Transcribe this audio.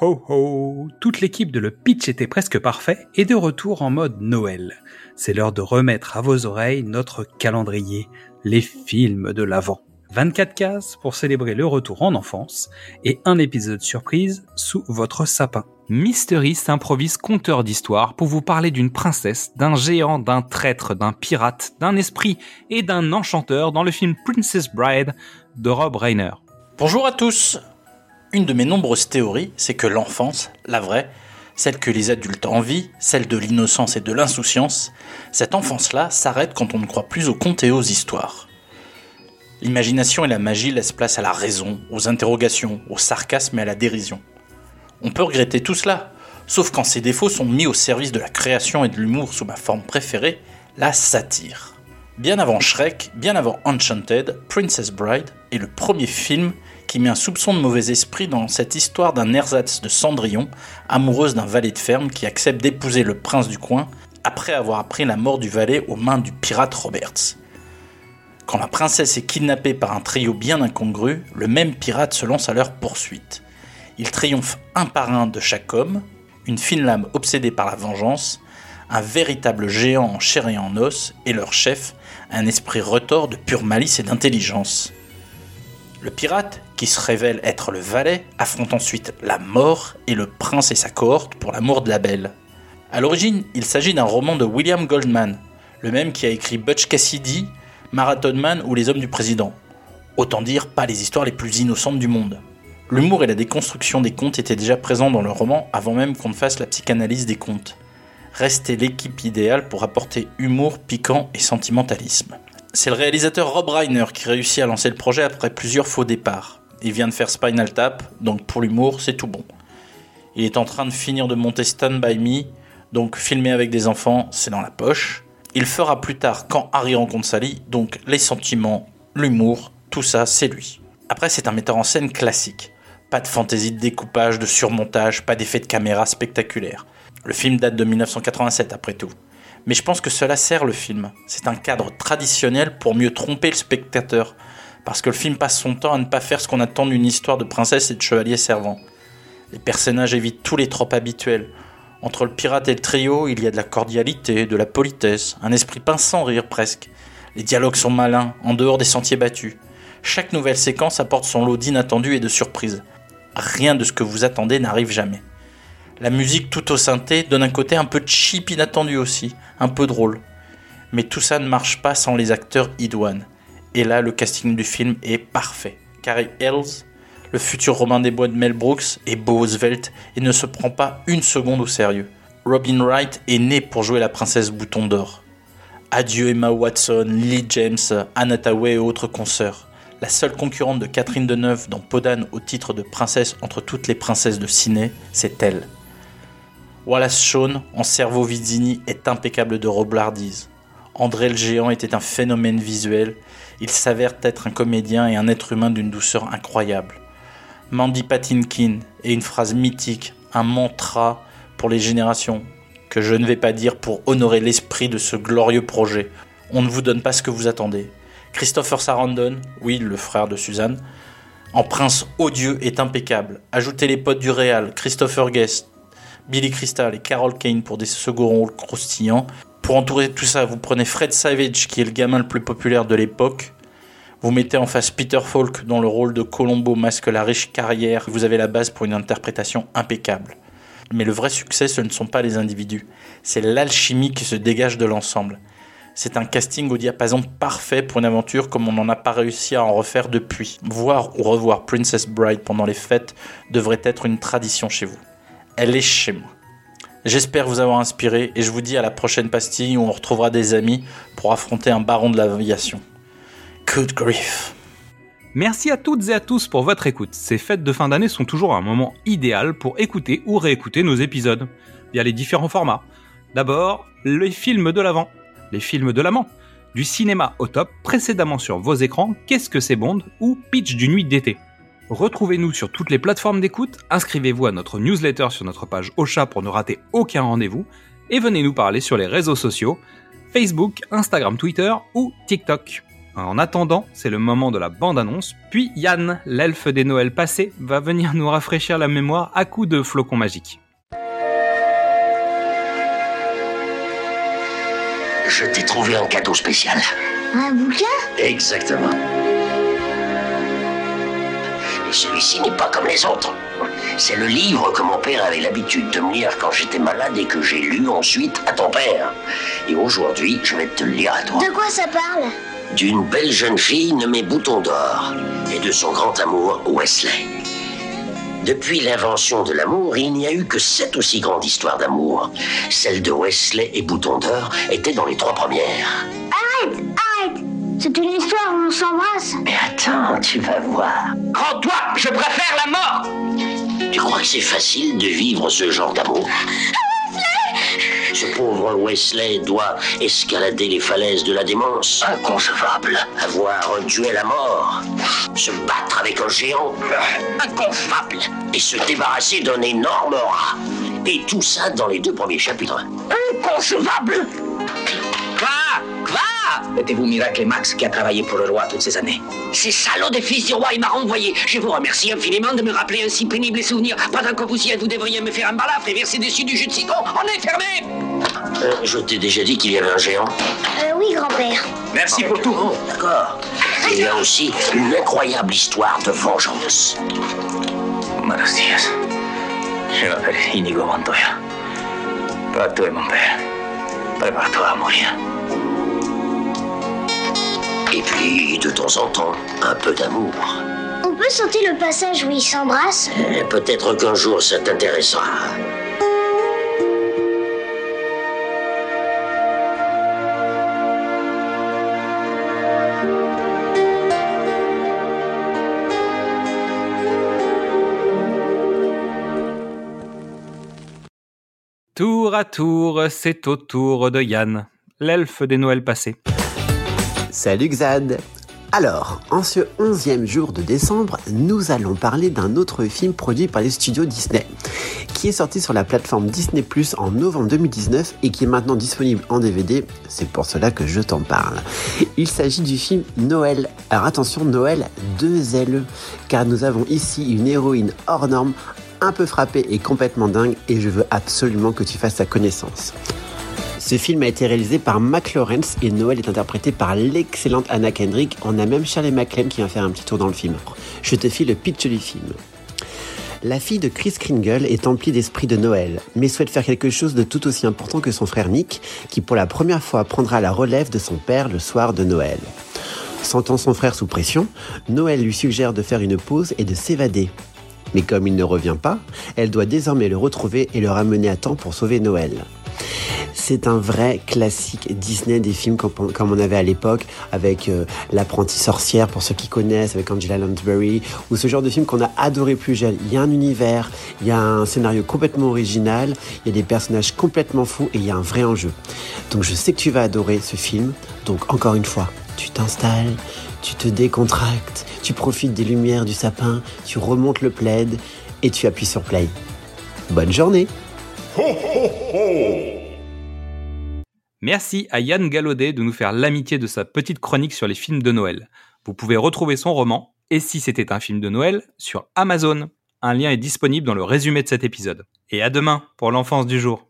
ho ho Toute l'équipe de Le Pitch était presque parfait et de retour en mode Noël. C'est l'heure de remettre à vos oreilles notre calendrier, les films de l'Avent. 24 cases pour célébrer le retour en enfance et un épisode surprise sous votre sapin. Mystery s'improvise conteur d'histoire pour vous parler d'une princesse, d'un géant, d'un traître, d'un pirate, d'un esprit et d'un enchanteur dans le film Princess Bride de Rob Reiner. Bonjour à tous Une de mes nombreuses théories, c'est que l'enfance, la vraie, celle que les adultes envient, celle de l'innocence et de l'insouciance, cette enfance-là s'arrête quand on ne croit plus aux contes et aux histoires. L'imagination et la magie laissent place à la raison, aux interrogations, au sarcasme et à la dérision. On peut regretter tout cela, sauf quand ces défauts sont mis au service de la création et de l'humour sous ma forme préférée, la satire. Bien avant Shrek, bien avant Enchanted, Princess Bride est le premier film qui met un soupçon de mauvais esprit dans cette histoire d'un ersatz de Cendrillon, amoureuse d'un valet de ferme qui accepte d'épouser le prince du coin après avoir appris la mort du valet aux mains du pirate Roberts. Quand la princesse est kidnappée par un trio bien incongru, le même pirate se lance à leur poursuite. Il triomphe un par un de chaque homme, une fine lame obsédée par la vengeance, un véritable géant en chair et en os, et leur chef, un esprit retors de pure malice et d'intelligence. Le pirate, qui se révèle être le valet, affronte ensuite la mort et le prince et sa cohorte pour l'amour de la belle. A l'origine, il s'agit d'un roman de William Goldman, le même qui a écrit Butch Cassidy, Marathon Man ou Les Hommes du Président. Autant dire pas les histoires les plus innocentes du monde. L'humour et la déconstruction des contes étaient déjà présents dans le roman avant même qu'on ne fasse la psychanalyse des contes. Restait l'équipe idéale pour apporter humour, piquant et sentimentalisme. C'est le réalisateur Rob Reiner qui réussit à lancer le projet après plusieurs faux départs. Il vient de faire Spinal Tap, donc pour l'humour, c'est tout bon. Il est en train de finir de monter Stand By Me, donc filmer avec des enfants, c'est dans la poche. Il fera plus tard quand Harry rencontre Sally, donc les sentiments, l'humour, tout ça, c'est lui. Après, c'est un metteur en scène classique. Pas de fantaisie de découpage, de surmontage, pas d'effet de caméra spectaculaire. Le film date de 1987 après tout. Mais je pense que cela sert le film. C'est un cadre traditionnel pour mieux tromper le spectateur. Parce que le film passe son temps à ne pas faire ce qu'on attend d'une histoire de princesse et de chevalier servant. Les personnages évitent tous les tropes habituels. Entre le pirate et le trio, il y a de la cordialité, de la politesse, un esprit pince sans rire presque. Les dialogues sont malins, en dehors des sentiers battus. Chaque nouvelle séquence apporte son lot d'inattendus et de surprises. Rien de ce que vous attendez n'arrive jamais. La musique tout au synthé donne un côté un peu cheap inattendu aussi, un peu drôle. Mais tout ça ne marche pas sans les acteurs idoines. Et là, le casting du film est parfait. Carrie Ells, le futur Romain des Bois de Mel Brooks est beau svelte et ne se prend pas une seconde au sérieux. Robin Wright est né pour jouer la princesse Bouton d'Or. Adieu Emma Watson, Lily James, Anna et autres consoeurs. La seule concurrente de Catherine Deneuve dans Podane au titre de princesse entre toutes les princesses de ciné, c'est elle. Wallace Shawn, en cerveau Vizzini, est impeccable de roblardise. André le géant était un phénomène visuel, il s'avère être un comédien et un être humain d'une douceur incroyable. Mandy Patinkin et une phrase mythique, un mantra pour les générations, que je ne vais pas dire pour honorer l'esprit de ce glorieux projet. On ne vous donne pas ce que vous attendez. Christopher Sarandon, oui, le frère de Suzanne, en prince odieux est impeccable. Ajoutez les potes du Réal, Christopher Guest, Billy Crystal et Carol Kane pour des second rôles croustillants. Pour entourer tout ça, vous prenez Fred Savage, qui est le gamin le plus populaire de l'époque, vous mettez en face Peter Falk dont le rôle de Colombo masque la riche carrière. Vous avez la base pour une interprétation impeccable. Mais le vrai succès, ce ne sont pas les individus. C'est l'alchimie qui se dégage de l'ensemble. C'est un casting au diapason parfait pour une aventure comme on n'en a pas réussi à en refaire depuis. Voir ou revoir Princess Bride pendant les fêtes devrait être une tradition chez vous. Elle est chez moi. J'espère vous avoir inspiré et je vous dis à la prochaine pastille où on retrouvera des amis pour affronter un baron de l'aviation. Good grief. Merci à toutes et à tous pour votre écoute. Ces fêtes de fin d'année sont toujours un moment idéal pour écouter ou réécouter nos épisodes via les différents formats. D'abord, les films de l'avant, les films de l'amant, du cinéma au top précédemment sur vos écrans Qu'est-ce que c'est Bond ou Pitch d'une nuit d'été. Retrouvez-nous sur toutes les plateformes d'écoute, inscrivez-vous à notre newsletter sur notre page Ocha pour ne rater aucun rendez-vous et venez nous parler sur les réseaux sociaux Facebook, Instagram, Twitter ou TikTok. En attendant, c'est le moment de la bande-annonce, puis Yann, l'elfe des Noëls passés, va venir nous rafraîchir la mémoire à coups de flocons magiques. Je t'ai trouvé un cadeau spécial. Un bouquin? Exactement. Celui-ci n'est pas comme les autres. C'est le livre que mon père avait l'habitude de me lire quand j'étais malade et que j'ai lu ensuite à ton père. Et aujourd'hui, je vais te le lire à toi. De quoi ça parle? D'une belle jeune fille nommée Bouton d'Or et de son grand amour, Wesley. Depuis l'invention de l'amour, il n'y a eu que sept aussi grandes histoires d'amour. Celle de Wesley et Bouton d'Or était dans les trois premières. Arrête Arrête C'est une histoire s'embrasse. Mais attends, tu vas voir. Rends-toi, je préfère la mort Tu crois que c'est facile de vivre ce genre d'amour? Ce pauvre Wesley doit escalader les falaises de la démence. Inconcevable. Avoir un duel à mort. Se battre avec un géant. Inconcevable. Et se débarrasser d'un énorme rat. Et tout ça dans les deux premiers chapitres. Inconcevable. Quoi? Quoi? Êtes-vous Miracle Max qui a travaillé pour le roi toutes ces années Ces salauds des fils du roi, il m'a renvoyé. Je vous remercie infiniment de me rappeler un si pénible souvenir. Pendant que vous y êtes, vous devriez me faire un balafre et verser dessus du jus de citron. On est fermé Euh, Je t'ai déjà dit qu'il y avait un géant. Euh, oui, grand-père. Merci pour tout. Oh, d'accord. Il y a aussi une incroyable histoire de vengeance. Buenos días. Je m'appelle Inigo Montoya. Toi, tu es mon père. Prépare-toi à mourir. Et puis, de temps en temps, un peu d'amour. On peut sauter le passage où ils s'embrassent Euh, Peut-être qu'un jour ça t'intéressera. Tour à tour, c'est au tour de Yann, l'elfe des Noëls passés. Salut Xad Alors, en ce 11e jour de décembre, nous allons parler d'un autre film produit par les studios Disney, qui est sorti sur la plateforme Disney Plus en novembre 2019 et qui est maintenant disponible en DVD, c'est pour cela que je t'en parle. Il s'agit du film Noël. Alors attention, Noël 2 LE, car nous avons ici une héroïne hors norme, un peu frappée et complètement dingue, et je veux absolument que tu fasses sa connaissance. Ce film a été réalisé par Mac Lawrence et Noël est interprété par l'excellente Anna Kendrick. On a même Shirley MacLaine qui vient faire un petit tour dans le film. Je te file le pitch du film. La fille de Chris Kringle est emplie d'esprit de Noël, mais souhaite faire quelque chose de tout aussi important que son frère Nick, qui pour la première fois prendra la relève de son père le soir de Noël. Sentant son frère sous pression, Noël lui suggère de faire une pause et de s'évader. Mais comme il ne revient pas, elle doit désormais le retrouver et le ramener à temps pour sauver Noël. C'est un vrai classique Disney des films comme on, avait à l'époque avec euh, L'apprenti sorcière pour ceux qui connaissent avec Angela Lansbury ou ce genre de film qu'on a adoré plus jeune. Il y a un univers, il y a un scénario complètement original, il y a des personnages complètement fous et il y a un vrai enjeu. Donc je sais que tu vas adorer ce film. Donc encore une fois, tu t'installes, tu te décontractes, tu profites des lumières du sapin, tu remontes le plaid et tu appuies sur play. Bonne journée Merci à Yann Gallaudet de nous faire l'amitié de sa petite chronique sur les films de Noël. Vous pouvez retrouver son roman, Et si c'était un film de Noël, sur Amazon. Un lien est disponible dans le résumé de cet épisode. Et à demain pour l'enfance du jour.